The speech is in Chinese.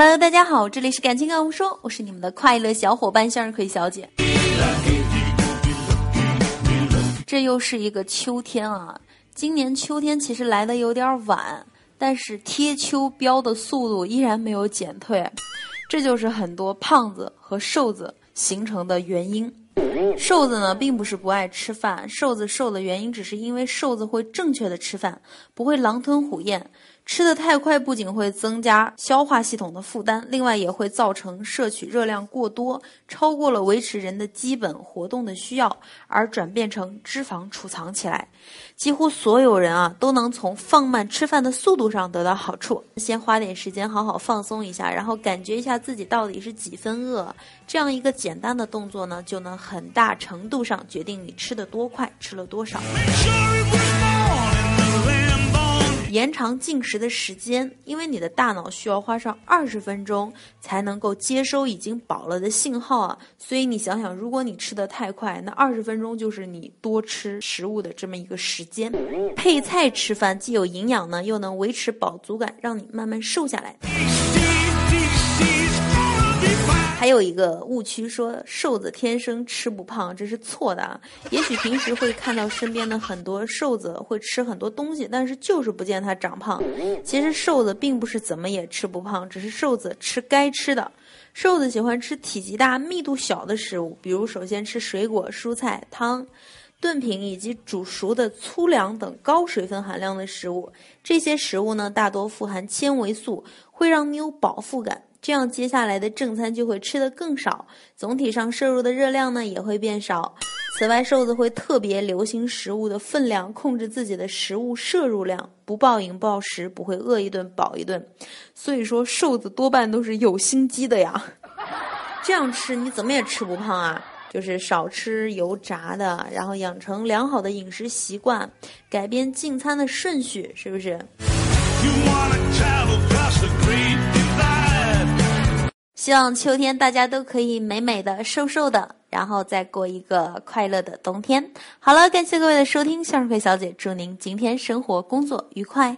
Hello，大家好，这里是感情感悟说，我是你们的快乐小伙伴向日葵小姐。这又是一个秋天啊！今年秋天其实来的有点晚，但是贴秋膘的速度依然没有减退，这就是很多胖子和瘦子形成的原因。瘦子呢，并不是不爱吃饭，瘦子瘦的原因只是因为瘦子会正确的吃饭，不会狼吞虎咽。吃的太快，不仅会增加消化系统的负担，另外也会造成摄取热量过多，超过了维持人的基本活动的需要，而转变成脂肪储藏起来。几乎所有人啊，都能从放慢吃饭的速度上得到好处。先花点时间好好放松一下，然后感觉一下自己到底是几分饿，这样一个简单的动作呢，就能很大程度上决定你吃的多快，吃了多少。延长进食的时间，因为你的大脑需要花上二十分钟才能够接收已经饱了的信号啊，所以你想想，如果你吃的太快，那二十分钟就是你多吃食物的这么一个时间。配菜吃饭既有营养呢，又能维持饱足感，让你慢慢瘦下来。还有一个误区，说瘦子天生吃不胖，这是错的啊。也许平时会看到身边的很多瘦子会吃很多东西，但是就是不见他长胖。其实瘦子并不是怎么也吃不胖，只是瘦子吃该吃的。瘦子喜欢吃体积大、密度小的食物，比如首先吃水果、蔬菜、汤、炖品以及煮熟的粗粮等高水分含量的食物。这些食物呢，大多富含纤维素，会让你有饱腹感。这样，接下来的正餐就会吃得更少，总体上摄入的热量呢也会变少。此外，瘦子会特别留心食物的分量，控制自己的食物摄入量，不暴饮暴食，不会饿一顿饱一顿。所以说，瘦子多半都是有心机的呀。这样吃你怎么也吃不胖啊？就是少吃油炸的，然后养成良好的饮食习惯，改变进餐的顺序，是不是？希望秋天大家都可以美美的、瘦瘦的，然后再过一个快乐的冬天。好了，感谢各位的收听，向日葵小姐祝您今天生活工作愉快。